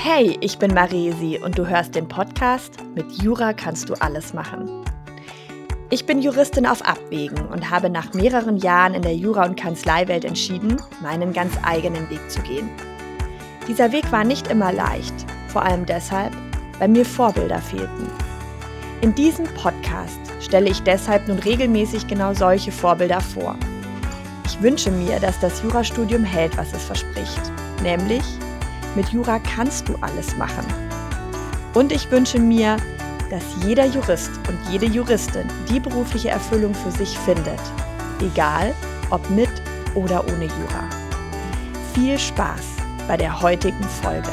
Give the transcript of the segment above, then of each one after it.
Hey, ich bin Maresi und du hörst den Podcast Mit Jura kannst du alles machen. Ich bin Juristin auf Abwägen und habe nach mehreren Jahren in der Jura- und Kanzleiwelt entschieden, meinen ganz eigenen Weg zu gehen. Dieser Weg war nicht immer leicht, vor allem deshalb, weil mir Vorbilder fehlten. In diesem Podcast stelle ich deshalb nun regelmäßig genau solche Vorbilder vor. Ich wünsche mir, dass das Jurastudium hält, was es verspricht, nämlich mit Jura kannst du alles machen. Und ich wünsche mir, dass jeder Jurist und jede Juristin die berufliche Erfüllung für sich findet, egal ob mit oder ohne Jura. Viel Spaß bei der heutigen Folge.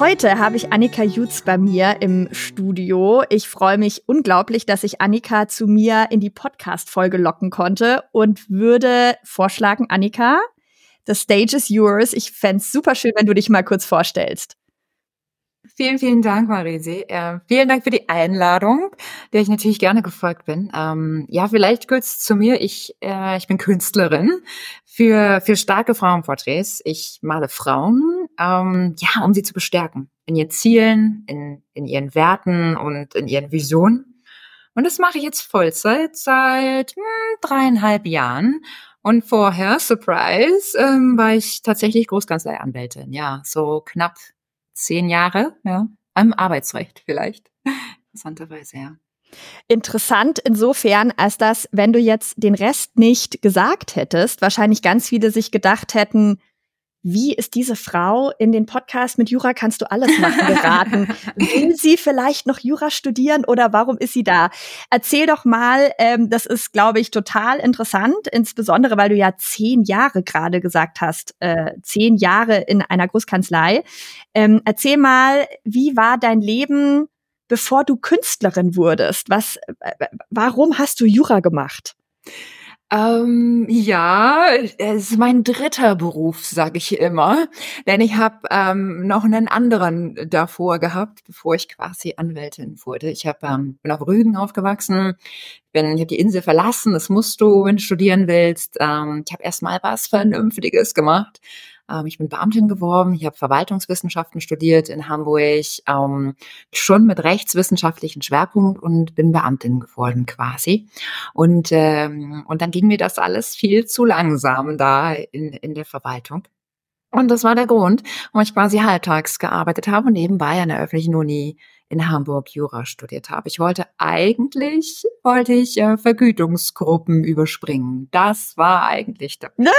Heute habe ich Annika Jutz bei mir im Studio. Ich freue mich unglaublich, dass ich Annika zu mir in die Podcast-Folge locken konnte und würde vorschlagen, Annika, the stage is yours. Ich fände es super schön, wenn du dich mal kurz vorstellst. Vielen, vielen Dank, Marisi. Äh, vielen Dank für die Einladung, der ich natürlich gerne gefolgt bin. Ähm, ja, vielleicht kurz zu mir. Ich, äh, ich bin Künstlerin für, für starke Frauenporträts. Ich male Frauen, ähm, ja, um sie zu bestärken in ihren Zielen, in, in ihren Werten und in ihren Visionen. Und das mache ich jetzt Vollzeit seit hm, dreieinhalb Jahren. Und vorher, Surprise, ähm, war ich tatsächlich Großkanzleianwältin. Ja, so knapp zehn Jahre, ja, am Arbeitsrecht vielleicht. Interessanterweise, ja. Interessant insofern, als dass, wenn du jetzt den Rest nicht gesagt hättest, wahrscheinlich ganz viele sich gedacht hätten, wie ist diese Frau in den Podcast mit Jura kannst du alles machen geraten? Will sie vielleicht noch Jura studieren oder warum ist sie da? Erzähl doch mal, ähm, das ist, glaube ich, total interessant, insbesondere weil du ja zehn Jahre gerade gesagt hast, äh, zehn Jahre in einer Großkanzlei. Ähm, erzähl mal, wie war dein Leben, bevor du Künstlerin wurdest? Was, äh, warum hast du Jura gemacht? Ähm, ja, es ist mein dritter Beruf, sage ich immer. Denn ich habe ähm, noch einen anderen davor gehabt, bevor ich quasi Anwältin wurde. Ich hab, ähm, bin auf Rügen aufgewachsen, bin, ich habe die Insel verlassen, das musst du, wenn du studieren willst. Ähm, ich habe erstmal was Vernünftiges gemacht ähm, ich bin Beamtin geworden, ich habe Verwaltungswissenschaften studiert in Hamburg, ähm, schon mit rechtswissenschaftlichen Schwerpunkt und bin Beamtin geworden quasi. Und, ähm, und dann ging mir das alles viel zu langsam da in, in der Verwaltung. Und das war der Grund, warum ich quasi halbtags gearbeitet habe und nebenbei an der öffentlichen Uni in Hamburg Jura studiert habe. Ich wollte eigentlich, wollte ich äh, Vergütungsgruppen überspringen. Das war eigentlich der. Ne?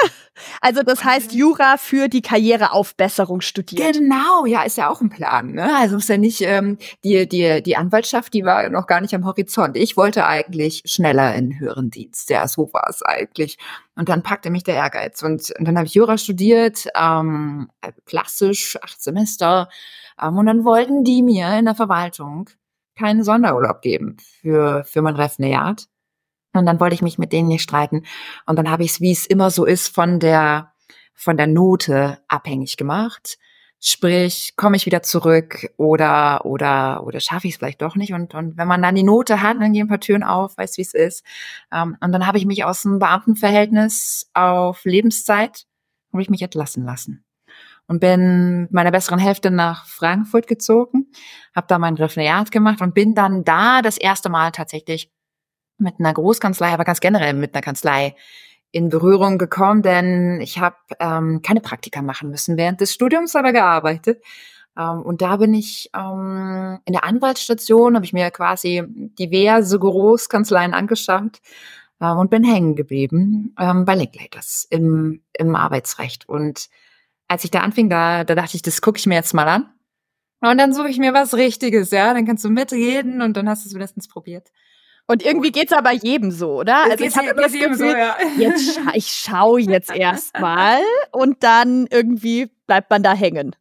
Also das heißt Jura für die Karriereaufbesserung studiert. Genau, ja, ist ja auch ein Plan. Ne? Also ist ja nicht ähm, die die die Anwaltschaft, die war noch gar nicht am Horizont. Ich wollte eigentlich schneller in höheren Dienst. Ja, so war es eigentlich. Und dann packte mich der Ehrgeiz und, und dann habe ich Jura studiert, ähm, klassisch acht Semester ähm, und dann wollten die mir in der Verwaltung keinen Sonderurlaub geben für, für mein Referendariat. Und dann wollte ich mich mit denen nicht streiten. Und dann habe ich es, wie es immer so ist, von der, von der Note abhängig gemacht. Sprich, komme ich wieder zurück oder, oder, oder schaffe ich es vielleicht doch nicht. Und, und wenn man dann die Note hat, dann gehen ein paar Türen auf, weiß wie es ist. Ähm, und dann habe ich mich aus dem Beamtenverhältnis auf Lebenszeit, habe ich mich entlassen lassen und bin mit meiner besseren Hälfte nach Frankfurt gezogen, habe da mein Referendariat gemacht und bin dann da das erste Mal tatsächlich mit einer Großkanzlei, aber ganz generell mit einer Kanzlei in Berührung gekommen, denn ich habe ähm, keine Praktika machen müssen während des Studiums, aber gearbeitet. Ähm, und da bin ich ähm, in der Anwaltsstation, habe ich mir quasi diverse Großkanzleien angeschaut ähm, und bin hängen geblieben ähm, bei Linklaters im, im Arbeitsrecht. Und als ich da anfing, da, da dachte ich, das gucke ich mir jetzt mal an. Und dann suche ich mir was Richtiges, ja. Dann kannst du mitreden und dann hast du es wenigstens probiert. Und irgendwie geht's aber jedem so, oder? Also ich habe das Gefühl, so, ja. jetzt scha ich schaue jetzt erstmal und dann irgendwie bleibt man da hängen.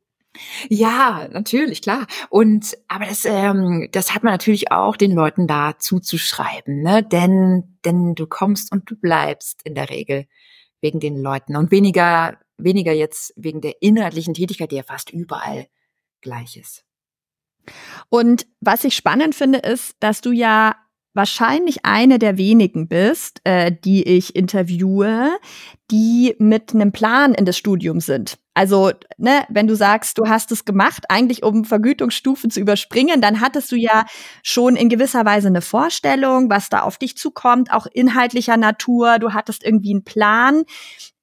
Ja, natürlich, klar. Und aber das, ähm, das hat man natürlich auch den Leuten da zuzuschreiben, ne? Denn, denn du kommst und du bleibst in der Regel wegen den Leuten und weniger weniger jetzt wegen der inhaltlichen Tätigkeit, die ja fast überall gleich ist. Und was ich spannend finde, ist, dass du ja wahrscheinlich eine der wenigen bist, äh, die ich interviewe, die mit einem Plan in das Studium sind. Also, ne, wenn du sagst, du hast es gemacht, eigentlich um Vergütungsstufen zu überspringen, dann hattest du ja schon in gewisser Weise eine Vorstellung, was da auf dich zukommt, auch inhaltlicher Natur. Du hattest irgendwie einen Plan.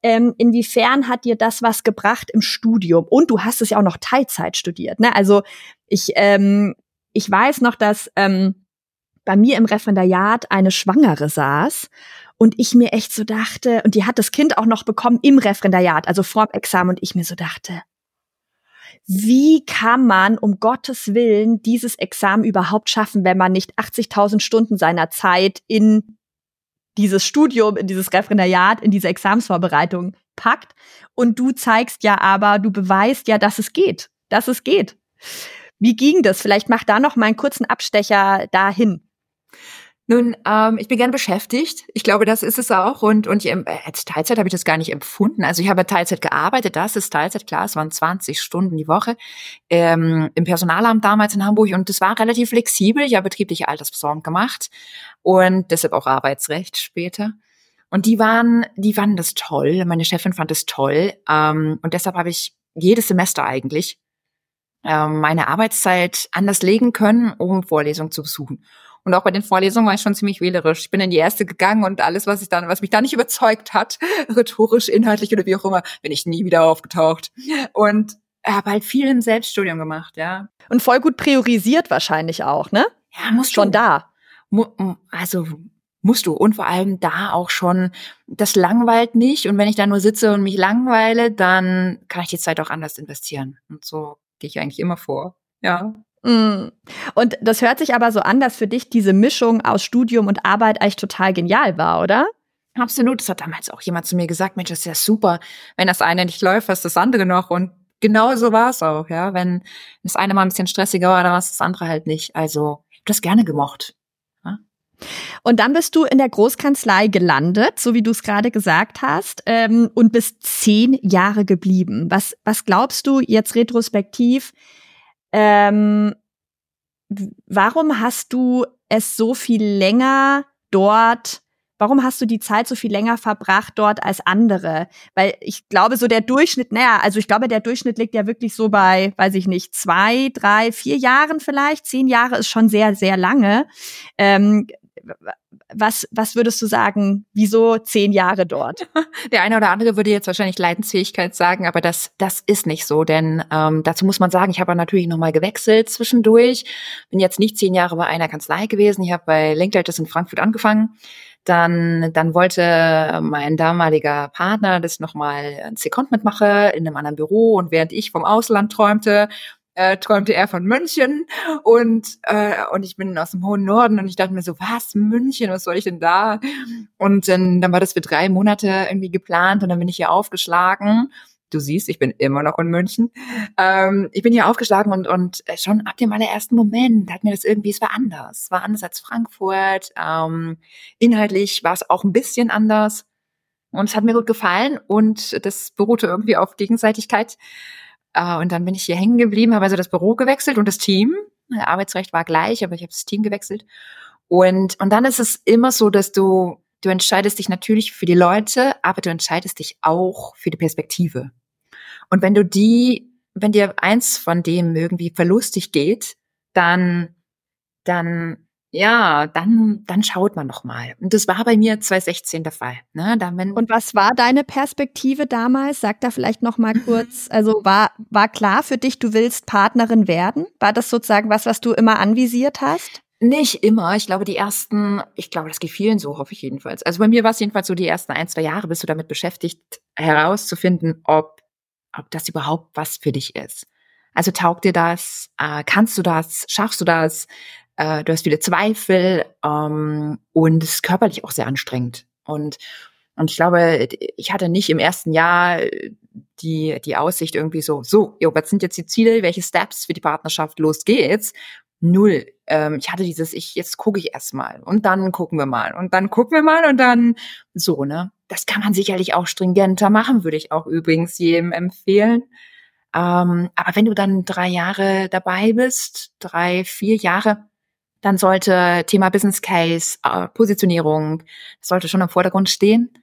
Ähm, inwiefern hat dir das was gebracht im Studium? Und du hast es ja auch noch Teilzeit studiert. Ne? Also ich, ähm, ich weiß noch, dass ähm, bei mir im Referendariat eine Schwangere saß und ich mir echt so dachte, und die hat das Kind auch noch bekommen im Referendariat, also vorm Examen, und ich mir so dachte, wie kann man um Gottes Willen dieses Examen überhaupt schaffen, wenn man nicht 80.000 Stunden seiner Zeit in dieses Studium, in dieses Referendariat, in diese Examensvorbereitung packt? Und du zeigst ja aber, du beweist ja, dass es geht, dass es geht. Wie ging das? Vielleicht mach da noch mal einen kurzen Abstecher dahin. Nun, ähm, ich bin gern beschäftigt. Ich glaube, das ist es auch. Und, und ich, äh, als Teilzeit habe ich das gar nicht empfunden. Also ich habe Teilzeit gearbeitet, das ist Teilzeit, klar, es waren 20 Stunden die Woche ähm, im Personalamt damals in Hamburg und das war relativ flexibel. Ich habe betriebliche Altersversorgung gemacht und deshalb auch Arbeitsrecht später. Und die waren, die fanden das toll. Meine Chefin fand es toll. Ähm, und deshalb habe ich jedes Semester eigentlich ähm, meine Arbeitszeit anders legen können, um Vorlesungen zu besuchen. Und auch bei den Vorlesungen war ich schon ziemlich wählerisch. Ich bin in die erste gegangen und alles, was ich dann, was mich da nicht überzeugt hat, rhetorisch, inhaltlich oder wie auch immer, bin ich nie wieder aufgetaucht. Und habe halt viel im Selbststudium gemacht, ja. Und voll gut priorisiert wahrscheinlich auch, ne? Ja, muss schon du. da. Also musst du. Und vor allem da auch schon, das langweilt mich. Und wenn ich da nur sitze und mich langweile, dann kann ich die Zeit auch anders investieren. Und so gehe ich eigentlich immer vor. Ja. Mm. Und das hört sich aber so an, dass für dich diese Mischung aus Studium und Arbeit eigentlich total genial war, oder? Absolut. Das hat damals auch jemand zu mir gesagt, Mensch, das ist ja super. Wenn das eine nicht läuft, was das andere noch. Und genau so war es auch, ja. Wenn das eine mal ein bisschen stressiger war, dann war es das andere halt nicht. Also, ich habe das gerne gemocht. Ja? Und dann bist du in der Großkanzlei gelandet, so wie du es gerade gesagt hast, ähm, und bist zehn Jahre geblieben. Was, was glaubst du jetzt retrospektiv? Ähm, warum hast du es so viel länger dort Warum hast du die Zeit so viel länger verbracht dort als andere? Weil ich glaube, so der Durchschnitt, naja, also ich glaube, der Durchschnitt liegt ja wirklich so bei, weiß ich nicht, zwei, drei, vier Jahren vielleicht. Zehn Jahre ist schon sehr, sehr lange. Ähm, was, was würdest du sagen, wieso zehn Jahre dort? Der eine oder andere würde jetzt wahrscheinlich Leidensfähigkeit sagen, aber das, das ist nicht so, denn ähm, dazu muss man sagen, ich habe natürlich nochmal gewechselt zwischendurch, bin jetzt nicht zehn Jahre bei einer Kanzlei gewesen, ich habe bei Linklaters in Frankfurt angefangen, dann, dann wollte mein damaliger Partner, dass ich nochmal ein Second mitmache in einem anderen Büro und während ich vom Ausland träumte, äh, träumte er von München und, äh, und ich bin aus dem hohen Norden und ich dachte mir so, was, München, was soll ich denn da? Und dann, dann war das für drei Monate irgendwie geplant und dann bin ich hier aufgeschlagen. Du siehst, ich bin immer noch in München. Ähm, ich bin hier aufgeschlagen und, und schon ab dem allerersten Moment hat mir das irgendwie, es war anders. Es war anders als Frankfurt. Ähm, inhaltlich war es auch ein bisschen anders. Und es hat mir gut gefallen und das beruhte irgendwie auf Gegenseitigkeit. Äh, und dann bin ich hier hängen geblieben, habe also das Büro gewechselt und das Team. Arbeitsrecht war gleich, aber ich habe das Team gewechselt. Und, und dann ist es immer so, dass du, du entscheidest dich natürlich für die Leute, aber du entscheidest dich auch für die Perspektive. Und wenn du die, wenn dir eins von dem irgendwie verlustig geht, dann, dann ja, dann, dann schaut man noch mal. Und das war bei mir 2016 der Fall. Ne? Da, wenn und was war deine Perspektive damals? Sag da vielleicht noch mal kurz. Also war, war klar für dich, du willst Partnerin werden? War das sozusagen was, was du immer anvisiert hast? Nicht immer. Ich glaube, die ersten, ich glaube, das geht vielen so, hoffe ich jedenfalls. Also bei mir war es jedenfalls so, die ersten ein, zwei Jahre bist du damit beschäftigt, herauszufinden, ob, ob das überhaupt was für dich ist. Also taugt dir das? Äh, kannst du das? Schaffst du das? Äh, du hast viele Zweifel ähm, und es ist körperlich auch sehr anstrengend. Und, und ich glaube, ich hatte nicht im ersten Jahr die, die Aussicht irgendwie so, so, jo, was sind jetzt die Ziele, welche Steps für die Partnerschaft, los geht's. Null. Ähm, ich hatte dieses, ich, jetzt gucke ich erst mal und dann gucken wir mal und dann gucken wir mal und dann so, ne? Das kann man sicherlich auch stringenter machen, würde ich auch übrigens jedem empfehlen. Ähm, aber wenn du dann drei Jahre dabei bist, drei, vier Jahre, Dann sollte Thema Business Case, äh, Positionierung, sollte schon im Vordergrund stehen.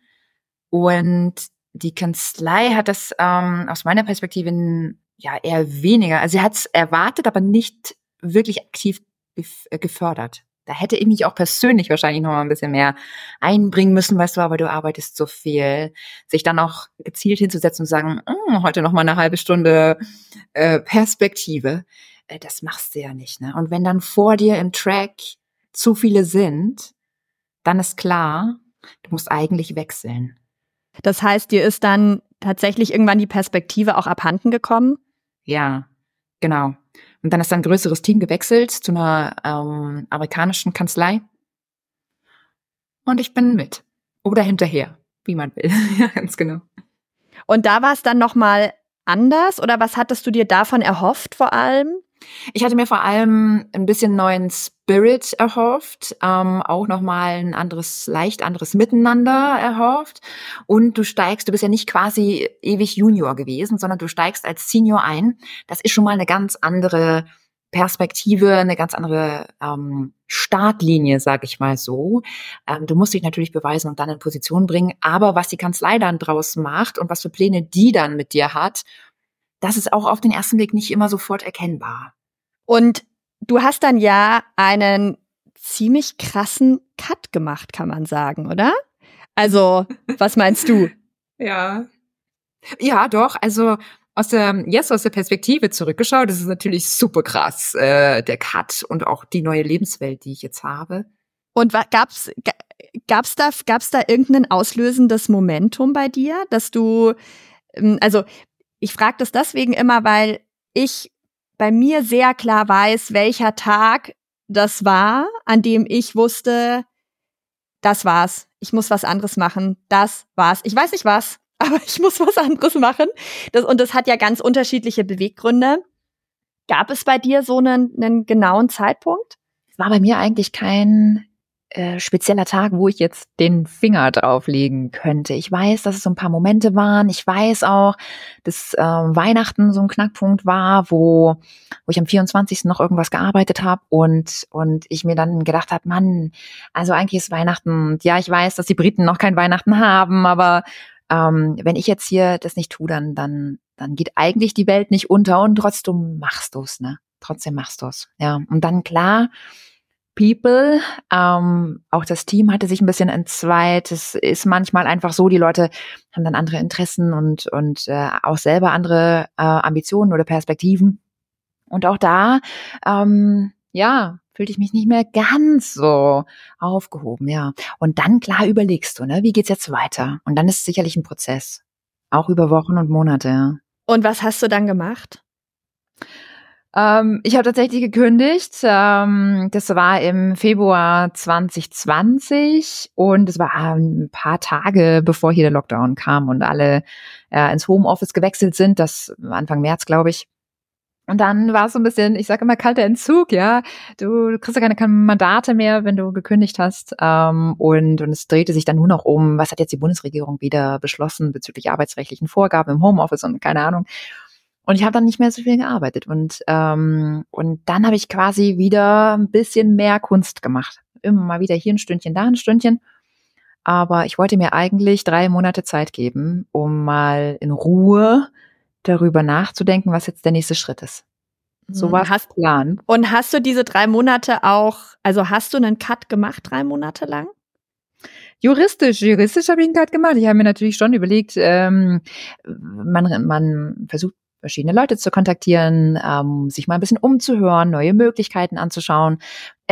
Und die Kanzlei hat das ähm, aus meiner Perspektive ja eher weniger. Also sie hat es erwartet, aber nicht wirklich aktiv äh, gefördert. Da hätte ich mich auch persönlich wahrscheinlich noch mal ein bisschen mehr einbringen müssen, weißt du, aber du arbeitest so viel. Sich dann auch gezielt hinzusetzen und sagen, hm, heute noch mal eine halbe Stunde äh, Perspektive, äh, das machst du ja nicht. Ne? Und wenn dann vor dir im Track zu viele sind, dann ist klar, du musst eigentlich wechseln. Das heißt, dir ist dann tatsächlich irgendwann die Perspektive auch abhanden gekommen? Ja, genau. Und dann ist ein größeres Team gewechselt zu einer ähm, amerikanischen Kanzlei. Und ich bin mit. Oder hinterher, wie man will. ja, ganz genau. Und da war es dann nochmal anders oder was hattest du dir davon erhofft vor allem? Ich hatte mir vor allem ein bisschen neuen Spirit erhofft, ähm, auch nochmal ein anderes, leicht anderes Miteinander erhofft. Und du steigst, du bist ja nicht quasi ewig Junior gewesen, sondern du steigst als Senior ein. Das ist schon mal eine ganz andere Perspektive, eine ganz andere ähm, Startlinie, sag ich mal so. Ähm, du musst dich natürlich beweisen und dann in Position bringen. Aber was die Kanzlei dann draus macht und was für Pläne die dann mit dir hat, das ist auch auf den ersten Blick nicht immer sofort erkennbar. Und du hast dann ja einen ziemlich krassen Cut gemacht, kann man sagen, oder? Also, was meinst du? Ja. Ja, doch. Also aus der jetzt aus der Perspektive zurückgeschaut, das ist natürlich super krass äh, der Cut und auch die neue Lebenswelt, die ich jetzt habe. Und gab's gab's da gab's da irgendein auslösendes Momentum bei dir, dass du ähm, also ich frage das deswegen immer, weil ich bei mir sehr klar weiß, welcher Tag das war, an dem ich wusste, das war's. Ich muss was anderes machen. Das war's. Ich weiß nicht was, aber ich muss was anderes machen. Das, und das hat ja ganz unterschiedliche Beweggründe. Gab es bei dir so einen, einen genauen Zeitpunkt? Es war bei mir eigentlich kein äh, spezieller Tag, wo ich jetzt den Finger drauflegen könnte. Ich weiß, dass es so ein paar Momente waren. Ich weiß auch, dass äh, Weihnachten so ein Knackpunkt war, wo, wo ich am 24. noch irgendwas gearbeitet habe und, und ich mir dann gedacht habe, Mann, also eigentlich ist Weihnachten, ja, ich weiß, dass die Briten noch kein Weihnachten haben, aber ähm, wenn ich jetzt hier das nicht tue, dann, dann, dann geht eigentlich die Welt nicht unter und trotzdem machst du's, ne? Trotzdem machst du's. Ja. Und dann klar, People. Ähm, auch das Team hatte sich ein bisschen entzweit. Es ist manchmal einfach so, die Leute haben dann andere Interessen und, und äh, auch selber andere äh, Ambitionen oder Perspektiven. Und auch da, ähm, ja, fühlte ich mich nicht mehr ganz so aufgehoben, ja. Und dann klar überlegst du, ne, wie geht's jetzt weiter? Und dann ist es sicherlich ein Prozess. Auch über Wochen und Monate, ja. Und was hast du dann gemacht? Ähm, ich habe tatsächlich gekündigt. Ähm, das war im Februar 2020 und es war ein paar Tage, bevor hier der Lockdown kam und alle äh, ins Homeoffice gewechselt sind. Das Anfang März, glaube ich. Und dann war es so ein bisschen, ich sage immer, kalter Entzug, ja. Du, du kriegst ja keine, keine Mandate mehr, wenn du gekündigt hast. Ähm, und, und es drehte sich dann nur noch um, was hat jetzt die Bundesregierung wieder beschlossen bezüglich arbeitsrechtlichen Vorgaben im Homeoffice und keine Ahnung. Und ich habe dann nicht mehr so viel gearbeitet. Und, ähm, und dann habe ich quasi wieder ein bisschen mehr Kunst gemacht. Immer mal wieder hier ein Stündchen, da ein Stündchen. Aber ich wollte mir eigentlich drei Monate Zeit geben, um mal in Ruhe darüber nachzudenken, was jetzt der nächste Schritt ist. So war hast Plan. Und hast du diese drei Monate auch, also hast du einen Cut gemacht, drei Monate lang? Juristisch, juristisch habe ich einen Cut gemacht. Ich habe mir natürlich schon überlegt, ähm, man, man versucht verschiedene Leute zu kontaktieren, ähm, sich mal ein bisschen umzuhören, neue Möglichkeiten anzuschauen.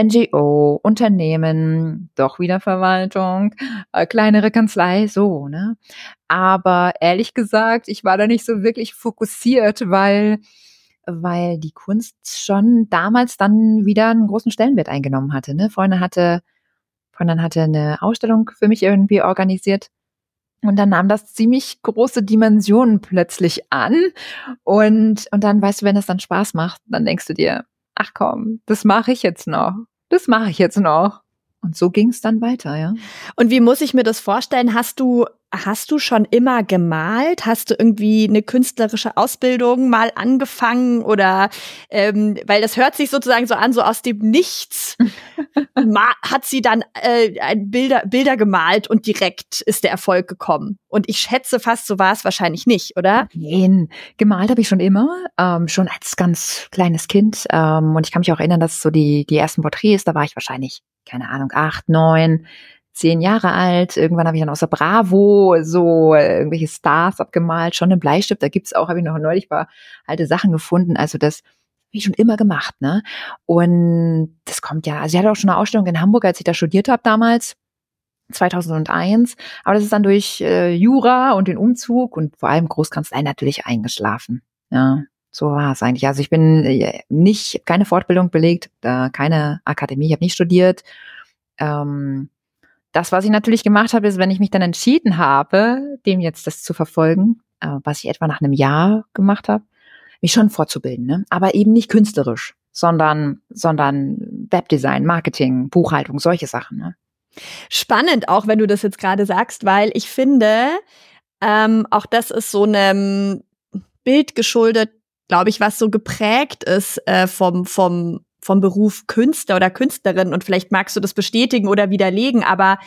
NGO, Unternehmen, doch wieder Verwaltung, äh, kleinere Kanzlei, so, ne? Aber ehrlich gesagt, ich war da nicht so wirklich fokussiert, weil weil die Kunst schon damals dann wieder einen großen Stellenwert eingenommen hatte. Ne? Freundin hatte, Freundin hatte eine Ausstellung für mich irgendwie organisiert und dann nahm das ziemlich große Dimensionen plötzlich an. Und, und dann, weißt du, wenn es dann Spaß macht, dann denkst du dir, ach komm, das mache ich jetzt noch. Das mache ich jetzt noch. Und so ging es dann weiter, ja. Und wie muss ich mir das vorstellen? Hast du hast du schon immer gemalt? Hast du irgendwie eine künstlerische Ausbildung mal angefangen oder ähm, weil das hört sich sozusagen so an, so aus dem Nichts hat sie dann äh, Bilder, Bilder gemalt und direkt ist der Erfolg gekommen. Und ich schätze fast, so war es wahrscheinlich nicht, oder? Nein, gemalt habe ich schon immer, ähm, schon als ganz kleines Kind. Ähm, und ich kann mich auch erinnern, dass so die, die ersten Porträts, da war ich wahrscheinlich, keine Ahnung, acht, neun zehn Jahre alt. Irgendwann habe ich dann aus der Bravo so äh, irgendwelche Stars abgemalt, schon im Bleistift. Da gibt's auch, habe ich noch neulich paar alte Sachen gefunden. Also das habe ich schon immer gemacht, ne? Und das kommt ja, also ich hatte auch schon eine Ausstellung in Hamburg, als ich da studiert habe damals. 2001, aber das ist dann durch äh, Jura und den Umzug und vor allem Großkanzlei natürlich eingeschlafen. Ja, so war es eigentlich. Also ich bin äh, nicht keine Fortbildung belegt, äh, keine Akademie, ich habe nicht studiert. Ähm, das, was ich natürlich gemacht habe, ist, wenn ich mich dann entschieden habe, dem jetzt das zu verfolgen, äh, was ich etwa nach einem Jahr gemacht habe, mich schon fortzubilden, ne? aber eben nicht künstlerisch, sondern, sondern Webdesign, Marketing, Buchhaltung, solche Sachen. Ne? Spannend auch, wenn du das jetzt gerade sagst, weil ich finde, ähm, auch das ist so einem Bild geschuldet, glaube ich, was so geprägt ist äh, vom, vom vom Beruf Künstler oder Künstlerin und vielleicht magst du das bestätigen oder widerlegen, aber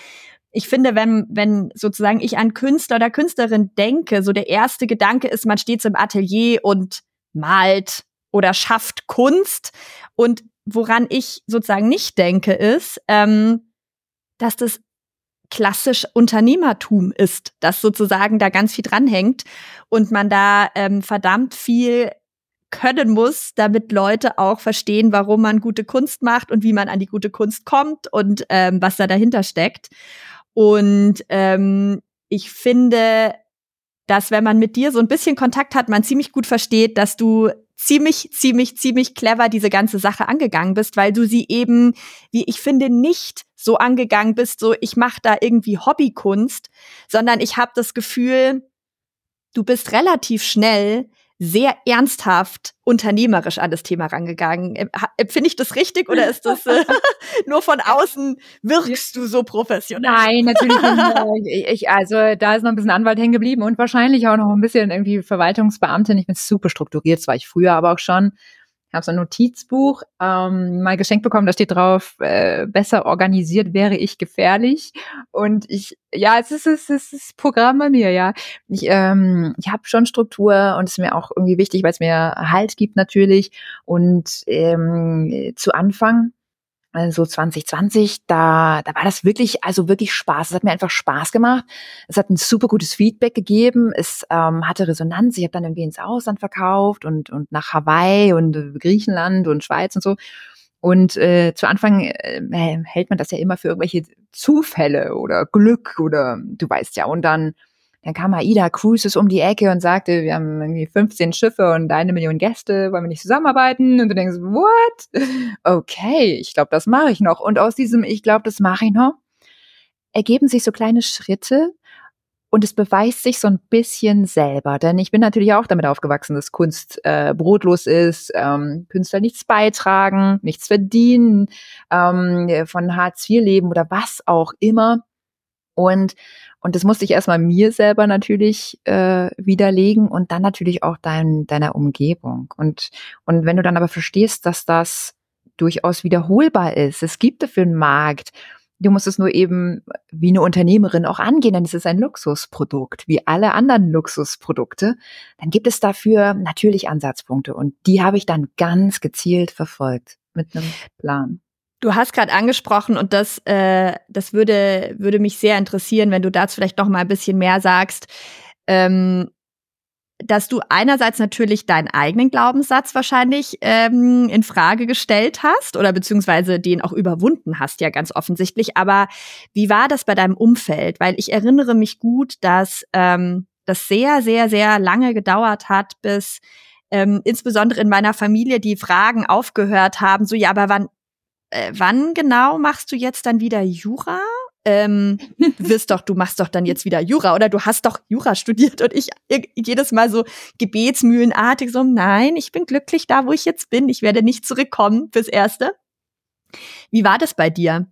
ich finde, wenn, wenn sozusagen ich an Künstler oder Künstlerin denke, so der erste Gedanke ist, man steht so im Atelier und malt oder schafft Kunst. Und woran ich sozusagen nicht denke, ist, ähm, dass das klassisch Unternehmertum ist, dass sozusagen da ganz viel dranhängt und man da ähm, verdammt viel können muss, damit Leute auch verstehen, warum man gute Kunst macht und wie man an die gute Kunst kommt und ähm, was da dahinter steckt. Und ähm, ich finde, dass wenn man mit dir so ein bisschen Kontakt hat, man ziemlich gut versteht, dass du ziemlich, ziemlich, ziemlich clever diese ganze Sache angegangen bist, weil du sie eben, wie ich finde, nicht so angegangen bist, so ich mache da irgendwie Hobbykunst, sondern ich habe das Gefühl, du bist relativ schnell sehr ernsthaft unternehmerisch an das Thema rangegangen. Finde ich das richtig oder ist das äh, nur von außen wirkst du so professionell? Nein, natürlich nicht. Ich, also da ist noch ein bisschen Anwalt hängen geblieben und wahrscheinlich auch noch ein bisschen irgendwie Verwaltungsbeamtin. Ich bin super strukturiert, das war ich früher aber auch schon habe so ein Notizbuch ähm, mal geschenkt bekommen, da steht drauf, äh, besser organisiert wäre ich gefährlich. Und ich, ja, es ist, es ist, es ist Programm bei mir, ja. Ich, ähm, ich habe schon Struktur und es ist mir auch irgendwie wichtig, weil es mir Halt gibt natürlich. Und ähm, zu Anfang also 2020, da, da war das wirklich, also wirklich Spaß. Es hat mir einfach Spaß gemacht. Es hat ein super gutes Feedback gegeben. Es ähm, hatte Resonanz. Ich habe dann irgendwie ins Ausland verkauft und, und nach Hawaii und äh, Griechenland und Schweiz und so. Und äh, zu Anfang äh, hält man das ja immer für irgendwelche Zufälle oder Glück oder du weißt ja. Und dann dann kam Aida Cruises um die Ecke und sagte, wir haben irgendwie 15 Schiffe und eine Million Gäste, wollen wir nicht zusammenarbeiten? Und du denkst, what? Okay, ich glaube, das mache ich noch. Und aus diesem, ich glaube, das mache ich noch, ergeben sich so kleine Schritte und es beweist sich so ein bisschen selber. Denn ich bin natürlich auch damit aufgewachsen, dass Kunst äh, brotlos ist, ähm, Künstler nichts beitragen, nichts verdienen, ähm, von Hartz IV leben oder was auch immer. Und und das musste ich erstmal mir selber natürlich äh, widerlegen und dann natürlich auch dein, deiner Umgebung. Und, und wenn du dann aber verstehst, dass das durchaus wiederholbar ist, es gibt dafür einen Markt, Du musst es nur eben wie eine Unternehmerin auch angehen, denn es ist ein Luxusprodukt, wie alle anderen Luxusprodukte. Dann gibt es dafür natürlich Ansatzpunkte und die habe ich dann ganz gezielt verfolgt mit einem Plan. Du hast gerade angesprochen und das, äh, das würde, würde mich sehr interessieren, wenn du dazu vielleicht noch mal ein bisschen mehr sagst, ähm, dass du einerseits natürlich deinen eigenen Glaubenssatz wahrscheinlich ähm, in Frage gestellt hast oder beziehungsweise den auch überwunden hast, ja ganz offensichtlich. Aber wie war das bei deinem Umfeld? Weil ich erinnere mich gut, dass ähm, das sehr, sehr, sehr lange gedauert hat, bis ähm, insbesondere in meiner Familie die Fragen aufgehört haben, so ja, aber wann äh, wann genau machst du jetzt dann wieder Jura? Ähm, wirst doch, du machst doch dann jetzt wieder Jura oder du hast doch Jura studiert und ich jedes Mal so gebetsmühlenartig so, nein, ich bin glücklich da, wo ich jetzt bin. Ich werde nicht zurückkommen fürs Erste. Wie war das bei dir?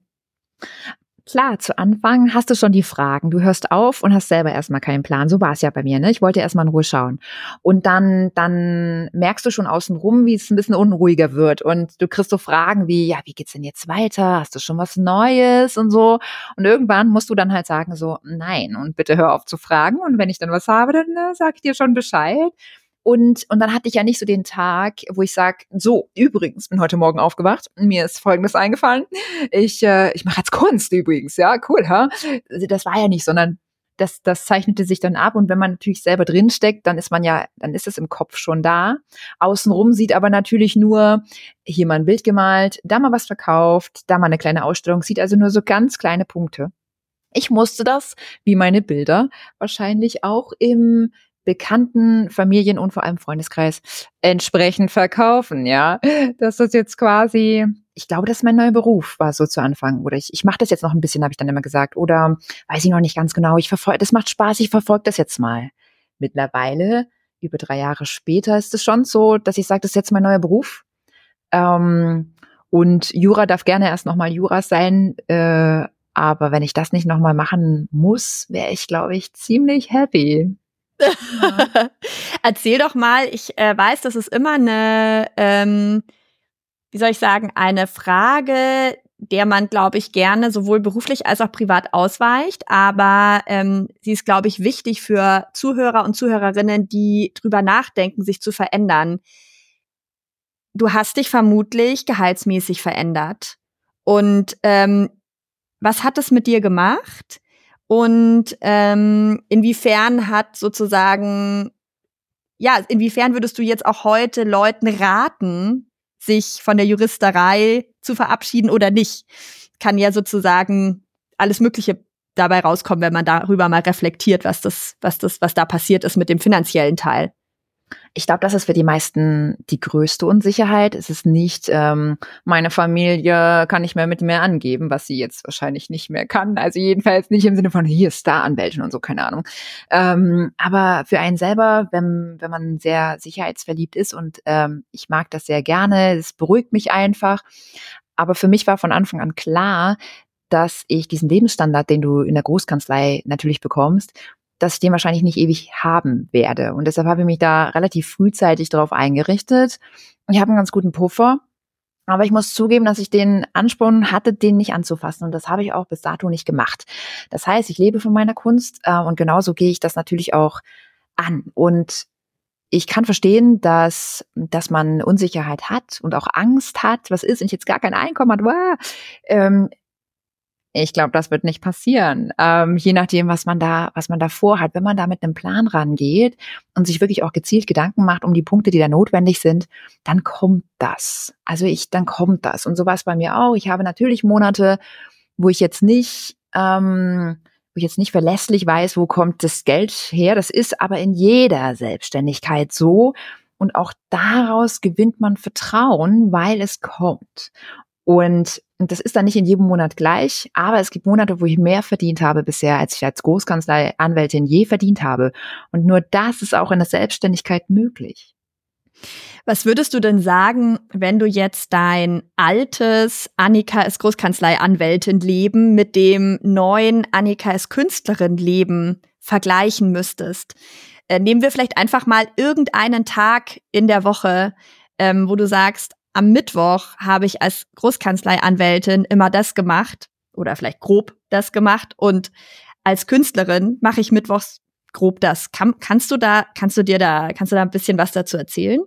Klar, zu Anfang hast du schon die Fragen. Du hörst auf und hast selber erstmal keinen Plan. So war es ja bei mir, ne? Ich wollte erstmal in Ruhe schauen. Und dann, dann merkst du schon außenrum, wie es ein bisschen unruhiger wird. Und du kriegst so Fragen wie, ja, wie geht's denn jetzt weiter? Hast du schon was Neues und so? Und irgendwann musst du dann halt sagen so, nein. Und bitte hör auf zu fragen. Und wenn ich dann was habe, dann äh, sag ich dir schon Bescheid. Und, und dann hatte ich ja nicht so den Tag, wo ich sag, so, übrigens, bin heute Morgen aufgewacht, mir ist Folgendes eingefallen. Ich, äh, ich mache jetzt Kunst übrigens, ja, cool, ha? Das war ja nicht, sondern das, das zeichnete sich dann ab. Und wenn man natürlich selber drinsteckt, dann ist man ja, dann ist es im Kopf schon da. Außenrum sieht aber natürlich nur hier mal ein Bild gemalt, da mal was verkauft, da mal eine kleine Ausstellung, sieht also nur so ganz kleine Punkte. Ich musste das, wie meine Bilder, wahrscheinlich auch im bekannten Familien und vor allem Freundeskreis entsprechend verkaufen, ja. Das ist jetzt quasi, ich glaube, das ist mein neuer Beruf, war so zu Anfang. Oder ich, ich mache das jetzt noch ein bisschen, habe ich dann immer gesagt. Oder weiß ich noch nicht ganz genau. Ich verfolge, das macht Spaß, ich verfolge das jetzt mal. Mittlerweile, über drei Jahre später, ist es schon so, dass ich sage, das ist jetzt mein neuer Beruf. Ähm, und Jura darf gerne erst nochmal Jura sein. Äh, aber wenn ich das nicht nochmal machen muss, wäre ich, glaube ich, ziemlich happy. Erzähl doch mal, ich äh, weiß, das ist immer eine, ähm, wie soll ich sagen, eine Frage, der man, glaube ich, gerne sowohl beruflich als auch privat ausweicht. Aber ähm, sie ist, glaube ich, wichtig für Zuhörer und Zuhörerinnen, die drüber nachdenken, sich zu verändern. Du hast dich vermutlich gehaltsmäßig verändert. Und ähm, was hat es mit dir gemacht? Und ähm, inwiefern hat sozusagen, ja, inwiefern würdest du jetzt auch heute Leuten raten, sich von der Juristerei zu verabschieden oder nicht? Kann ja sozusagen alles Mögliche dabei rauskommen, wenn man darüber mal reflektiert, was das, was das, was da passiert ist mit dem finanziellen Teil. Ich glaube, das ist für die meisten die größte Unsicherheit. Es ist nicht, ähm, meine Familie kann nicht mehr mit mir angeben, was sie jetzt wahrscheinlich nicht mehr kann. Also jedenfalls nicht im Sinne von hier Star-Anwältin und so, keine Ahnung. Ähm, aber für einen selber, wenn, wenn man sehr sicherheitsverliebt ist und ähm, ich mag das sehr gerne, es beruhigt mich einfach. Aber für mich war von Anfang an klar, dass ich diesen Lebensstandard, den du in der Großkanzlei natürlich bekommst, dass ich den wahrscheinlich nicht ewig haben werde. Und deshalb habe ich mich da relativ frühzeitig darauf eingerichtet. Ich habe einen ganz guten Puffer. Aber ich muss zugeben, dass ich den Ansporn hatte, den nicht anzufassen. Und das habe ich auch bis dato nicht gemacht. Das heißt, ich lebe von meiner Kunst äh, und genauso gehe ich das natürlich auch an. Und ich kann verstehen, dass, dass man Unsicherheit hat und auch Angst hat. Was ist, wenn ich jetzt gar kein Einkommen habe? Ähm, ich glaube, das wird nicht passieren. Ähm, je nachdem, was man da, was man da vorhat. Wenn man da mit einem Plan rangeht und sich wirklich auch gezielt Gedanken macht um die Punkte, die da notwendig sind, dann kommt das. Also ich, dann kommt das. Und so war es bei mir auch. Ich habe natürlich Monate, wo ich jetzt nicht, ähm, wo ich jetzt nicht verlässlich weiß, wo kommt das Geld her. Das ist aber in jeder Selbstständigkeit so. Und auch daraus gewinnt man Vertrauen, weil es kommt. Und das ist dann nicht in jedem Monat gleich, aber es gibt Monate, wo ich mehr verdient habe bisher, als ich als Großkanzlei Anwältin je verdient habe. Und nur das ist auch in der Selbstständigkeit möglich. Was würdest du denn sagen, wenn du jetzt dein altes Annika ist Großkanzlei Anwältin Leben mit dem neuen Annika ist Künstlerin Leben vergleichen müsstest? Äh, nehmen wir vielleicht einfach mal irgendeinen Tag in der Woche, ähm, wo du sagst, am Mittwoch habe ich als Großkanzleianwältin immer das gemacht oder vielleicht grob das gemacht und als Künstlerin mache ich mittwochs grob das. Kann, kannst du da, kannst du dir da, kannst du da ein bisschen was dazu erzählen?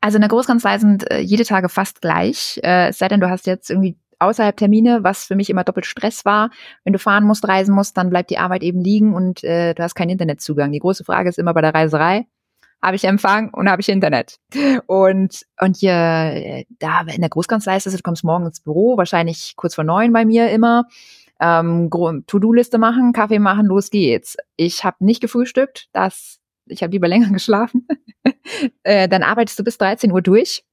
Also in der Großkanzlei sind äh, jede Tage fast gleich, äh, es sei denn, du hast jetzt irgendwie außerhalb Termine, was für mich immer doppelt Stress war. Wenn du fahren musst, reisen musst, dann bleibt die Arbeit eben liegen und äh, du hast keinen Internetzugang. Die große Frage ist immer bei der Reiserei, habe ich Empfang und habe ich Internet. Und, und hier, da in der Großkanzlei ist es, du kommst morgen ins Büro, wahrscheinlich kurz vor neun bei mir immer. Ähm, To-Do-Liste machen, Kaffee machen, los geht's. Ich habe nicht gefrühstückt, das, ich habe lieber länger geschlafen. äh, dann arbeitest du bis 13 Uhr durch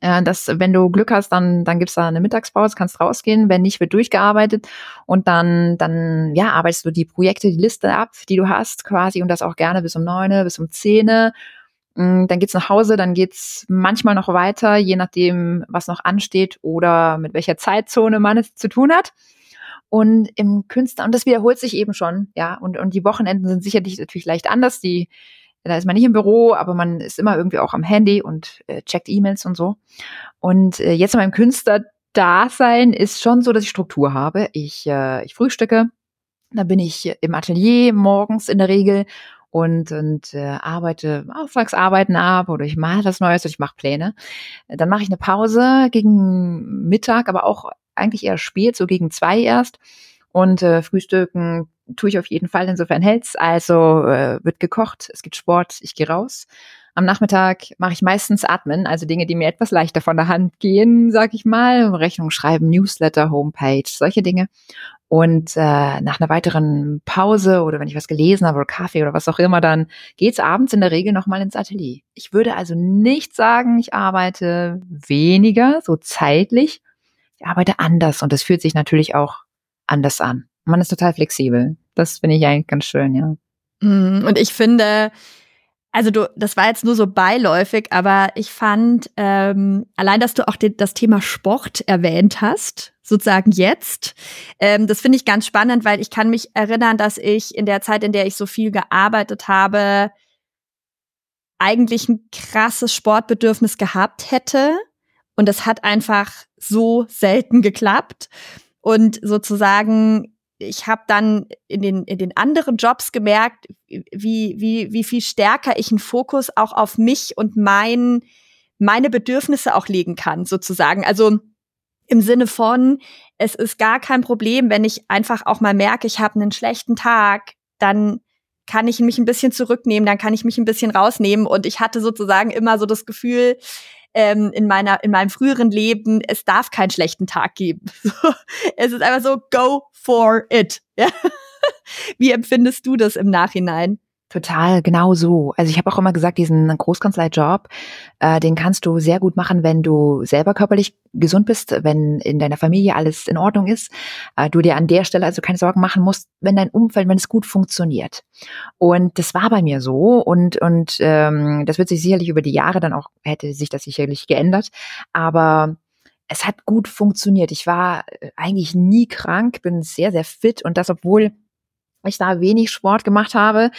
dass wenn du Glück hast, dann, dann gibt's da eine Mittagspause, kannst rausgehen. Wenn nicht, wird durchgearbeitet und dann, dann ja, arbeitest du die Projekte, die Liste ab, die du hast quasi und das auch gerne bis um neune, bis um zehn. Mm, dann geht's nach Hause, dann geht's manchmal noch weiter, je nachdem, was noch ansteht oder mit welcher Zeitzone man es zu tun hat. Und im Künstler, und das wiederholt sich eben schon, ja, und, und die Wochenenden sind sicherlich natürlich leicht anders. Die, da ist man nicht im Büro, aber man ist immer irgendwie auch am Handy und äh, checkt E-Mails und so. Und äh, jetzt in meinem Künstlerdasein ist schon so, dass ich Struktur habe. Ich, äh, ich frühstücke, da bin ich im Atelier morgens in der Regel und, und äh, arbeite Auftragsarbeiten ab oder ich mache was Neues oder ich mache Pläne. Dann mache ich eine Pause gegen Mittag, aber auch eigentlich eher spät, so gegen zwei erst. Und äh, Frühstücken tue ich auf jeden Fall, insofern hält's. Also äh, wird gekocht, es gibt Sport, ich gehe raus. Am Nachmittag mache ich meistens Atmen, also Dinge, die mir etwas leichter von der Hand gehen, sag ich mal. Rechnung schreiben, Newsletter, Homepage, solche Dinge. Und äh, nach einer weiteren Pause oder wenn ich was gelesen habe oder Kaffee oder was auch immer, dann geht's abends in der Regel nochmal ins Atelier. Ich würde also nicht sagen, ich arbeite weniger, so zeitlich. Ich arbeite anders und das fühlt sich natürlich auch anders an. Man ist total flexibel. Das finde ich eigentlich ganz schön, ja. Mhm. Und ich finde, also du, das war jetzt nur so beiläufig, aber ich fand ähm, allein, dass du auch den, das Thema Sport erwähnt hast, sozusagen jetzt, ähm, das finde ich ganz spannend, weil ich kann mich erinnern, dass ich in der Zeit, in der ich so viel gearbeitet habe, eigentlich ein krasses Sportbedürfnis gehabt hätte und das hat einfach so selten geklappt und sozusagen ich habe dann in den, in den anderen Jobs gemerkt, wie, wie, wie viel stärker ich einen Fokus auch auf mich und mein, meine Bedürfnisse auch legen kann, sozusagen. Also im Sinne von, es ist gar kein Problem, wenn ich einfach auch mal merke, ich habe einen schlechten Tag, dann kann ich mich ein bisschen zurücknehmen, dann kann ich mich ein bisschen rausnehmen. Und ich hatte sozusagen immer so das Gefühl, ähm, in meiner in meinem früheren Leben, es darf keinen schlechten Tag geben. es ist einfach so, go for it. Ja? Wie empfindest du das im Nachhinein? Total, genau so. Also ich habe auch immer gesagt, diesen Großkanzleijob, äh, den kannst du sehr gut machen, wenn du selber körperlich gesund bist, wenn in deiner Familie alles in Ordnung ist, äh, du dir an der Stelle also keine Sorgen machen musst, wenn dein Umfeld, wenn es gut funktioniert. Und das war bei mir so und und ähm, das wird sich sicherlich über die Jahre dann auch hätte sich das sicherlich geändert, aber es hat gut funktioniert. Ich war äh, eigentlich nie krank, bin sehr sehr fit und das obwohl ich da wenig Sport gemacht habe.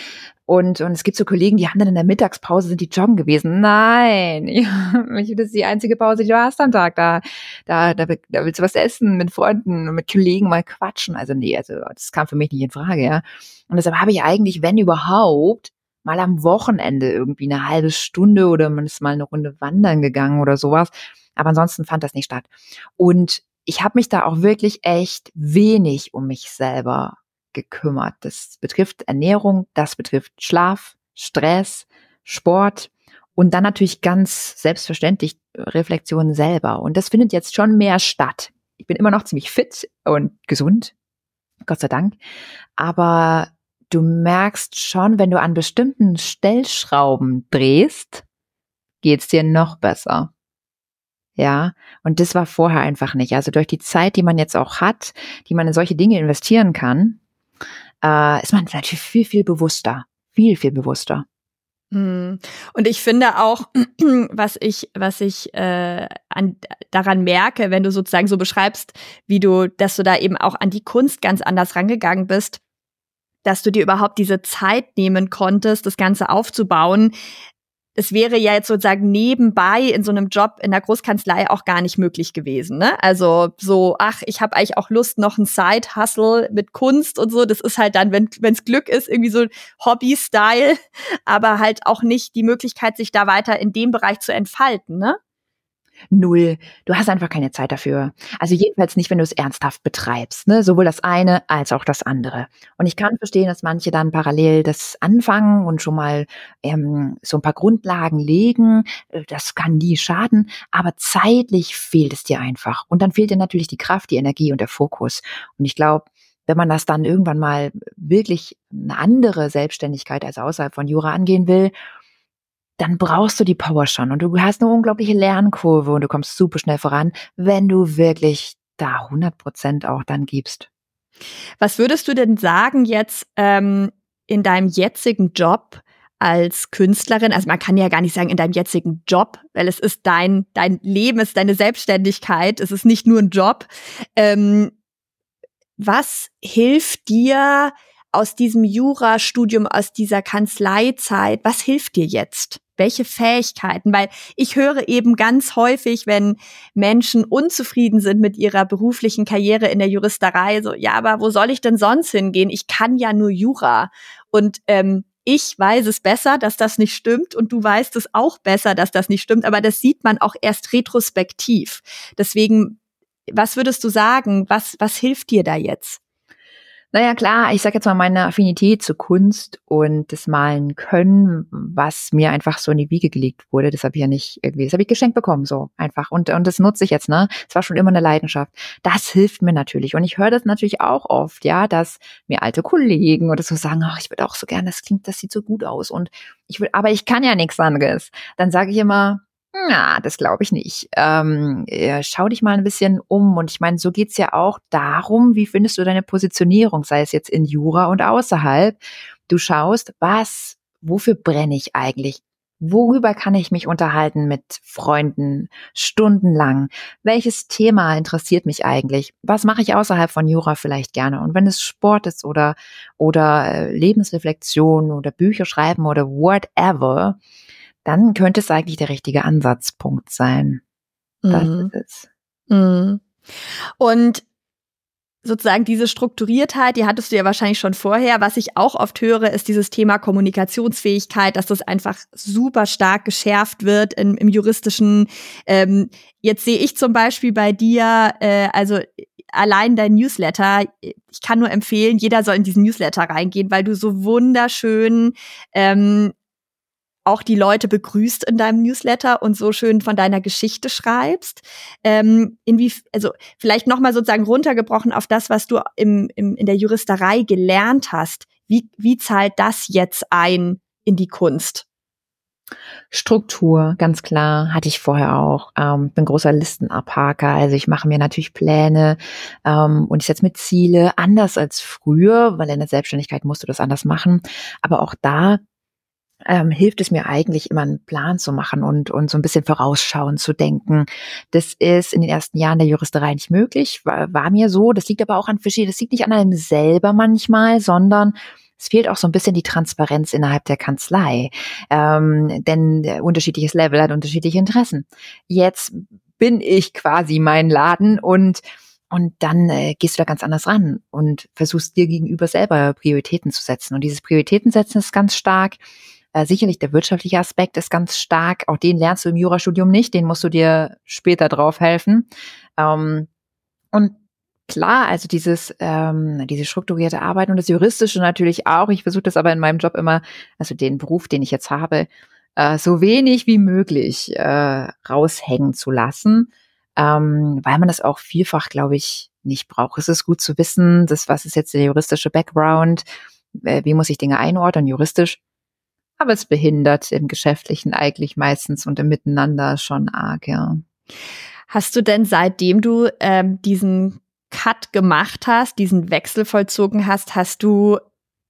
Und, und es gibt so Kollegen, die haben dann in der Mittagspause sind die joggen gewesen. Nein, ja, das ist die einzige Pause, die du hast am Tag. Da, da, da, da willst du was essen mit Freunden und mit Kollegen mal quatschen. Also nee, also das kam für mich nicht in Frage, ja. Und deshalb habe ich eigentlich, wenn überhaupt, mal am Wochenende irgendwie eine halbe Stunde oder man ist mal eine Runde wandern gegangen oder sowas. Aber ansonsten fand das nicht statt. Und ich habe mich da auch wirklich echt wenig um mich selber gekümmert. Das betrifft Ernährung, das betrifft Schlaf, Stress, Sport und dann natürlich ganz selbstverständlich Reflexion selber. Und das findet jetzt schon mehr statt. Ich bin immer noch ziemlich fit und gesund, Gott sei Dank. Aber du merkst schon, wenn du an bestimmten Stellschrauben drehst, geht's dir noch besser. Ja, und das war vorher einfach nicht. Also durch die Zeit, die man jetzt auch hat, die man in solche Dinge investieren kann, äh, ist man natürlich viel, viel bewusster. Viel, viel bewusster. Hm. Und ich finde auch, was ich, was ich äh, an, daran merke, wenn du sozusagen so beschreibst, wie du, dass du da eben auch an die Kunst ganz anders rangegangen bist, dass du dir überhaupt diese Zeit nehmen konntest, das Ganze aufzubauen, es wäre ja jetzt sozusagen nebenbei in so einem Job in der Großkanzlei auch gar nicht möglich gewesen. Ne? Also so, ach, ich habe eigentlich auch Lust, noch ein Side-Hustle mit Kunst und so. Das ist halt dann, wenn es Glück ist, irgendwie so Hobby-Style, aber halt auch nicht die Möglichkeit, sich da weiter in dem Bereich zu entfalten. Ne? Null. Du hast einfach keine Zeit dafür. Also jedenfalls nicht, wenn du es ernsthaft betreibst. Ne? Sowohl das eine als auch das andere. Und ich kann verstehen, dass manche dann parallel das anfangen und schon mal ähm, so ein paar Grundlagen legen. Äh, das kann nie schaden. Aber zeitlich fehlt es dir einfach. Und dann fehlt dir natürlich die Kraft, die Energie und der Fokus. Und ich glaube, wenn man das dann irgendwann mal wirklich eine andere Selbstständigkeit als außerhalb von Jura angehen will, dann brauchst du die Power schon und du hast eine unglaubliche Lernkurve und du kommst super schnell voran, wenn du wirklich da 100 Prozent auch dann gibst. Was würdest du denn sagen jetzt ähm, in deinem jetzigen Job als Künstlerin? Also man kann ja gar nicht sagen in deinem jetzigen Job, weil es ist dein dein Leben, es ist deine Selbstständigkeit, es ist nicht nur ein Job. Ähm, was hilft dir aus diesem Jurastudium, aus dieser Kanzleizeit, was hilft dir jetzt? Welche Fähigkeiten? Weil ich höre eben ganz häufig, wenn Menschen unzufrieden sind mit ihrer beruflichen Karriere in der Juristerei, so, ja, aber wo soll ich denn sonst hingehen? Ich kann ja nur Jura. Und ähm, ich weiß es besser, dass das nicht stimmt und du weißt es auch besser, dass das nicht stimmt, aber das sieht man auch erst retrospektiv. Deswegen, was würdest du sagen? Was, was hilft dir da jetzt? Naja, klar, ich sag jetzt mal meine Affinität zur Kunst und das Malen können, was mir einfach so in die Wiege gelegt wurde, das habe ich ja nicht irgendwie, das habe ich geschenkt bekommen, so einfach. Und, und das nutze ich jetzt, ne? Es war schon immer eine Leidenschaft. Das hilft mir natürlich. Und ich höre das natürlich auch oft, ja, dass mir alte Kollegen oder so sagen, ach, ich würde auch so gerne, das klingt, das sieht so gut aus. Und ich will, aber ich kann ja nichts anderes. Dann sage ich immer, na, das glaube ich nicht. Ähm, schau dich mal ein bisschen um. Und ich meine, so geht's ja auch darum, wie findest du deine Positionierung, sei es jetzt in Jura und außerhalb. Du schaust, was, wofür brenne ich eigentlich? Worüber kann ich mich unterhalten mit Freunden stundenlang? Welches Thema interessiert mich eigentlich? Was mache ich außerhalb von Jura vielleicht gerne? Und wenn es Sport ist oder, oder äh, Lebensreflexion oder Bücher schreiben oder whatever, dann könnte es eigentlich der richtige Ansatzpunkt sein. Das mhm. ist es. Mhm. Und sozusagen diese Strukturiertheit, die hattest du ja wahrscheinlich schon vorher. Was ich auch oft höre, ist dieses Thema Kommunikationsfähigkeit, dass das einfach super stark geschärft wird im, im juristischen. Ähm, jetzt sehe ich zum Beispiel bei dir, äh, also allein dein Newsletter, ich kann nur empfehlen, jeder soll in diesen Newsletter reingehen, weil du so wunderschön ähm, auch die Leute begrüßt in deinem Newsletter und so schön von deiner Geschichte schreibst. Ähm, inwie, also vielleicht nochmal sozusagen runtergebrochen auf das, was du im, im, in der Juristerei gelernt hast. Wie, wie zahlt das jetzt ein in die Kunst? Struktur, ganz klar, hatte ich vorher auch. Ähm, bin großer Listenabhaker, also ich mache mir natürlich Pläne ähm, und ich setze mir Ziele, anders als früher, weil in der Selbstständigkeit musst du das anders machen. Aber auch da ähm, hilft es mir eigentlich immer einen Plan zu machen und, und so ein bisschen vorausschauen zu denken. Das ist in den ersten Jahren der Juristerei nicht möglich, war, war mir so. Das liegt aber auch an verschiedenen, das liegt nicht an einem selber manchmal, sondern es fehlt auch so ein bisschen die Transparenz innerhalb der Kanzlei, ähm, denn unterschiedliches Level hat unterschiedliche Interessen. Jetzt bin ich quasi mein Laden und und dann äh, gehst du da ganz anders ran und versuchst dir gegenüber selber Prioritäten zu setzen. Und dieses Prioritäten setzen ist ganz stark äh, sicherlich der wirtschaftliche Aspekt ist ganz stark. Auch den lernst du im Jurastudium nicht. Den musst du dir später drauf helfen. Ähm, und klar, also dieses, ähm, diese strukturierte Arbeit und das Juristische natürlich auch. Ich versuche das aber in meinem Job immer, also den Beruf, den ich jetzt habe, äh, so wenig wie möglich äh, raushängen zu lassen, ähm, weil man das auch vielfach, glaube ich, nicht braucht. Es ist gut zu wissen, das, was ist jetzt der juristische Background, äh, wie muss ich Dinge einordnen, juristisch aber es behindert im Geschäftlichen eigentlich meistens und im Miteinander schon arg, ja. Hast du denn seitdem du ähm, diesen Cut gemacht hast, diesen Wechsel vollzogen hast, hast du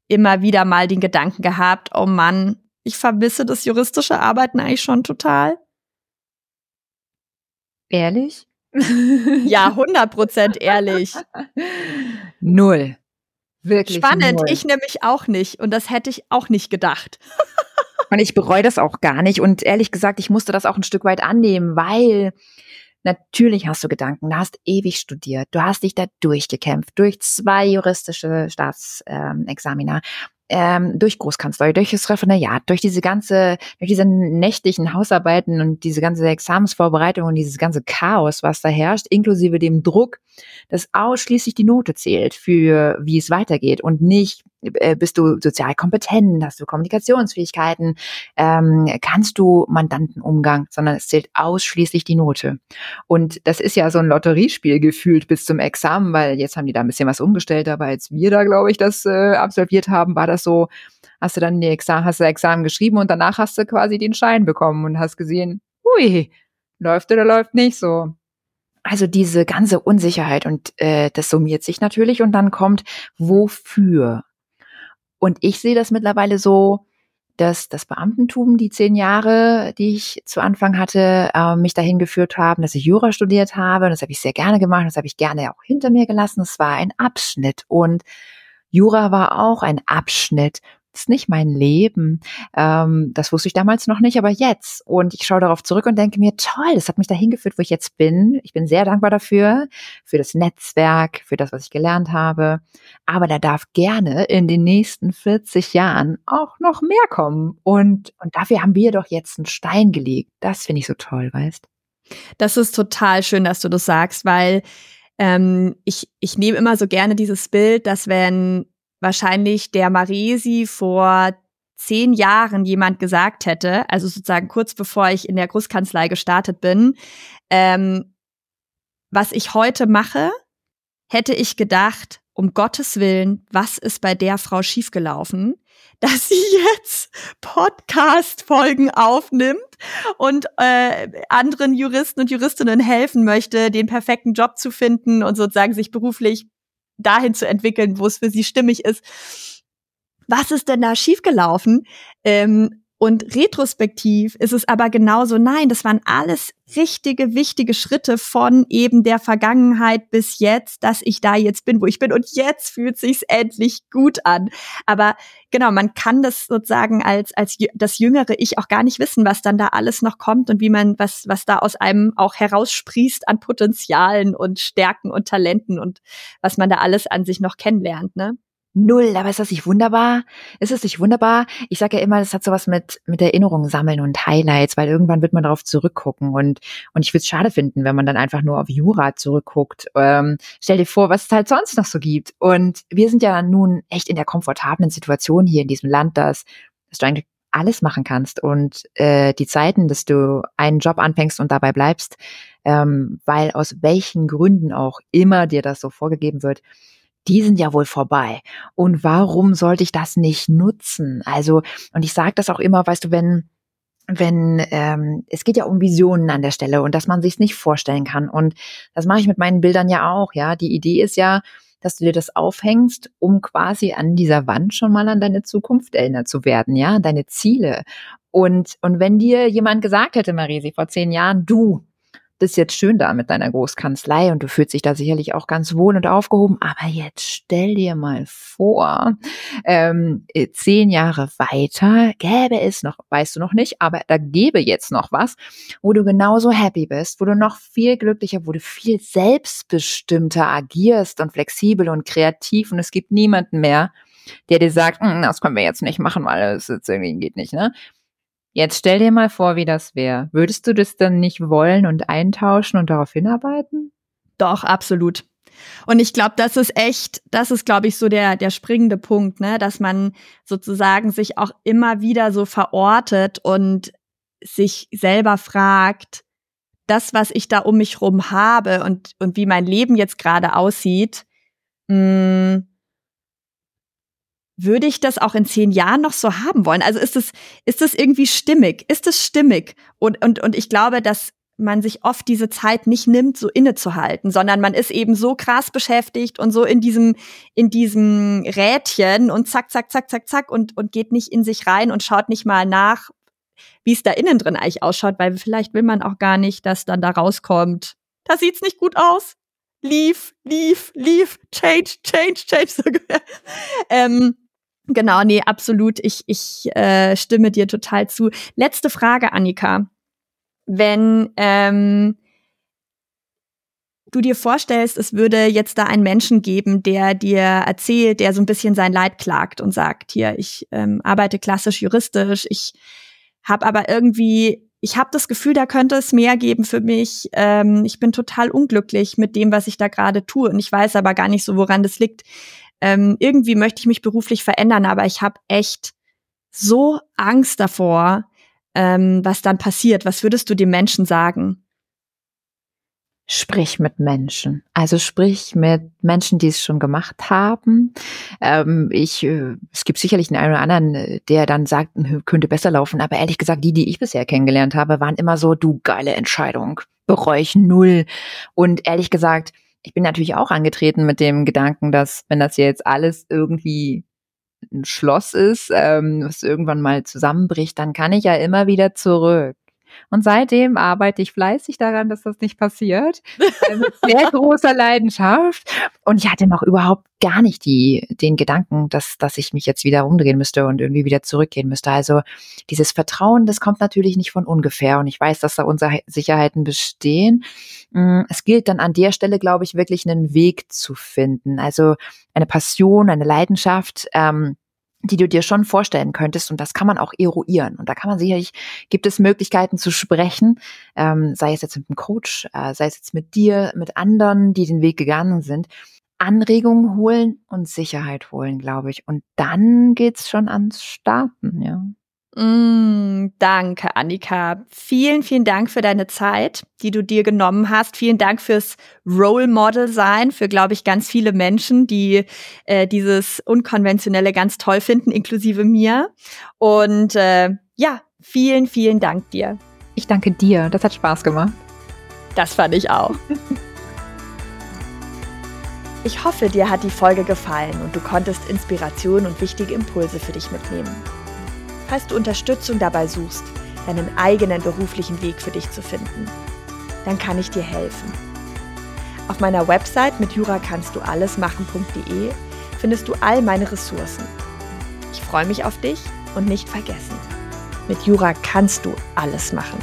immer wieder mal den Gedanken gehabt, oh Mann, ich vermisse das juristische Arbeiten eigentlich schon total? Ehrlich? ja, 100 Prozent ehrlich. Null. Wirklich. Spannend, null. ich nämlich auch nicht. Und das hätte ich auch nicht gedacht. und ich bereue das auch gar nicht. Und ehrlich gesagt, ich musste das auch ein Stück weit annehmen, weil natürlich hast du Gedanken. Du hast ewig studiert. Du hast dich da durchgekämpft durch zwei juristische Staatsexamina. Ähm, durch Großkanzlei, durch das Referendariat, durch diese ganze, durch diese nächtlichen Hausarbeiten und diese ganze Examensvorbereitung und dieses ganze Chaos, was da herrscht, inklusive dem Druck, dass ausschließlich die Note zählt für wie es weitergeht und nicht äh, bist du sozial kompetent, hast du Kommunikationsfähigkeiten, ähm, kannst du Mandantenumgang, sondern es zählt ausschließlich die Note. Und das ist ja so ein Lotteriespiel gefühlt bis zum Examen, weil jetzt haben die da ein bisschen was umgestellt, aber als wir da, glaube ich, das äh, absolviert haben, war das so, hast du dann die Examen, hast du Examen geschrieben und danach hast du quasi den Schein bekommen und hast gesehen, hui, läuft oder läuft nicht so. Also diese ganze Unsicherheit und äh, das summiert sich natürlich und dann kommt, wofür und ich sehe das mittlerweile so, dass das Beamtentum, die zehn Jahre, die ich zu Anfang hatte, äh, mich dahin geführt haben, dass ich Jura studiert habe. Das habe ich sehr gerne gemacht. Das habe ich gerne auch hinter mir gelassen. Es war ein Abschnitt und Jura war auch ein Abschnitt ist nicht mein Leben. Ähm, das wusste ich damals noch nicht, aber jetzt. Und ich schaue darauf zurück und denke mir, toll, das hat mich dahin geführt, wo ich jetzt bin. Ich bin sehr dankbar dafür, für das Netzwerk, für das, was ich gelernt habe. Aber da darf gerne in den nächsten 40 Jahren auch noch mehr kommen. Und, und dafür haben wir doch jetzt einen Stein gelegt. Das finde ich so toll, weißt? Das ist total schön, dass du das sagst, weil ähm, ich, ich nehme immer so gerne dieses Bild, dass wenn wahrscheinlich der Maresi vor zehn Jahren jemand gesagt hätte, also sozusagen kurz bevor ich in der Großkanzlei gestartet bin, ähm, was ich heute mache, hätte ich gedacht, um Gottes Willen, was ist bei der Frau schiefgelaufen, dass sie jetzt Podcast-Folgen aufnimmt und äh, anderen Juristen und Juristinnen helfen möchte, den perfekten Job zu finden und sozusagen sich beruflich dahin zu entwickeln, wo es für sie stimmig ist. Was ist denn da schiefgelaufen? Ähm, und retrospektiv ist es aber genauso, nein, das waren alles richtige, wichtige Schritte von eben der Vergangenheit bis jetzt, dass ich da jetzt bin, wo ich bin. Und jetzt fühlt sich's endlich gut an. Aber genau, man kann das sozusagen als, als das jüngere Ich auch gar nicht wissen, was dann da alles noch kommt und wie man, was, was da aus einem auch heraussprießt an Potenzialen und Stärken und Talenten und was man da alles an sich noch kennenlernt, ne? Null, aber ist das nicht wunderbar? Ist es nicht wunderbar? Ich sage ja immer, das hat sowas mit, mit Erinnerungen sammeln und Highlights, weil irgendwann wird man darauf zurückgucken und, und ich würde es schade finden, wenn man dann einfach nur auf Jura zurückguckt. Ähm, stell dir vor, was es halt sonst noch so gibt. Und wir sind ja nun echt in der komfortablen Situation hier in diesem Land, dass, dass du eigentlich alles machen kannst und äh, die Zeiten, dass du einen Job anfängst und dabei bleibst, ähm, weil aus welchen Gründen auch immer dir das so vorgegeben wird, die sind ja wohl vorbei. Und warum sollte ich das nicht nutzen? Also, und ich sage das auch immer, weißt du, wenn wenn ähm, es geht ja um Visionen an der Stelle und dass man sich nicht vorstellen kann und das mache ich mit meinen Bildern ja auch ja die Idee ist ja dass du dir das aufhängst um quasi an dieser Wand schon mal an deine Zukunft erinnert zu werden ja deine Ziele und und wenn dir jemand gesagt hätte Marisi vor zehn Jahren du das ist jetzt schön da mit deiner Großkanzlei und du fühlst dich da sicherlich auch ganz wohl und aufgehoben. Aber jetzt stell dir mal vor, ähm, äh, zehn Jahre weiter gäbe es noch, weißt du noch nicht, aber da gäbe jetzt noch was, wo du genauso happy bist, wo du noch viel glücklicher, wo du viel selbstbestimmter agierst und flexibel und kreativ und es gibt niemanden mehr, der dir sagt, hm, das können wir jetzt nicht machen, weil es jetzt irgendwie geht nicht, ne? Jetzt stell dir mal vor, wie das wäre. Würdest du das dann nicht wollen und eintauschen und darauf hinarbeiten? Doch, absolut. Und ich glaube, das ist echt, das ist, glaube ich, so der, der springende Punkt, ne, dass man sozusagen sich auch immer wieder so verortet und sich selber fragt, das, was ich da um mich rum habe und, und wie mein Leben jetzt gerade aussieht, mh, mm, würde ich das auch in zehn Jahren noch so haben wollen? Also ist es, ist es irgendwie stimmig? Ist es stimmig? Und, und, und ich glaube, dass man sich oft diese Zeit nicht nimmt, so innezuhalten, sondern man ist eben so krass beschäftigt und so in diesem, in diesem Rädchen und zack, zack, zack, zack, zack und, und geht nicht in sich rein und schaut nicht mal nach, wie es da innen drin eigentlich ausschaut, weil vielleicht will man auch gar nicht, dass dann da rauskommt. Da sieht's nicht gut aus. Leave, leave, leave, change, change, change. Ähm, Genau, nee, absolut. Ich, ich äh, stimme dir total zu. Letzte Frage, Annika. Wenn ähm, du dir vorstellst, es würde jetzt da einen Menschen geben, der dir erzählt, der so ein bisschen sein Leid klagt und sagt, hier, ich ähm, arbeite klassisch juristisch, ich habe aber irgendwie, ich habe das Gefühl, da könnte es mehr geben für mich. Ähm, ich bin total unglücklich mit dem, was ich da gerade tue und ich weiß aber gar nicht so, woran das liegt ähm, irgendwie möchte ich mich beruflich verändern, aber ich habe echt so Angst davor, ähm, was dann passiert. Was würdest du den Menschen sagen? Sprich mit Menschen. Also sprich mit Menschen, die es schon gemacht haben. Ähm, ich, äh, es gibt sicherlich einen oder anderen, der dann sagt, hm, könnte besser laufen. Aber ehrlich gesagt, die, die ich bisher kennengelernt habe, waren immer so, du geile Entscheidung. Bereue ich null. Und ehrlich gesagt, ich bin natürlich auch angetreten mit dem Gedanken, dass wenn das jetzt alles irgendwie ein Schloss ist, ähm, was irgendwann mal zusammenbricht, dann kann ich ja immer wieder zurück. Und seitdem arbeite ich fleißig daran, dass das nicht passiert. Äh, mit sehr großer Leidenschaft. Und ich hatte noch überhaupt gar nicht die, den Gedanken, dass, dass ich mich jetzt wieder umdrehen müsste und irgendwie wieder zurückgehen müsste. Also dieses Vertrauen, das kommt natürlich nicht von ungefähr. Und ich weiß, dass da Unsicherheiten bestehen. Mm, es gilt dann an der Stelle, glaube ich, wirklich einen Weg zu finden. Also eine Passion, eine Leidenschaft. Ähm, die du dir schon vorstellen könntest. Und das kann man auch eruieren. Und da kann man sicherlich, gibt es Möglichkeiten zu sprechen, ähm, sei es jetzt mit einem Coach, äh, sei es jetzt mit dir, mit anderen, die den Weg gegangen sind. Anregungen holen und Sicherheit holen, glaube ich. Und dann geht's schon ans Starten, ja. Mm, danke, Annika. Vielen, vielen Dank für deine Zeit, die du dir genommen hast. Vielen Dank fürs Role Model sein, für, glaube ich, ganz viele Menschen, die äh, dieses Unkonventionelle ganz toll finden, inklusive mir. Und äh, ja, vielen, vielen Dank dir. Ich danke dir. Das hat Spaß gemacht. Das fand ich auch. Ich hoffe, dir hat die Folge gefallen und du konntest Inspiration und wichtige Impulse für dich mitnehmen. Falls du Unterstützung dabei suchst, deinen eigenen beruflichen Weg für dich zu finden, dann kann ich dir helfen. Auf meiner Website mit jura kannst du alles machen.de findest du all meine Ressourcen. Ich freue mich auf dich und nicht vergessen. Mit Jura kannst du alles machen.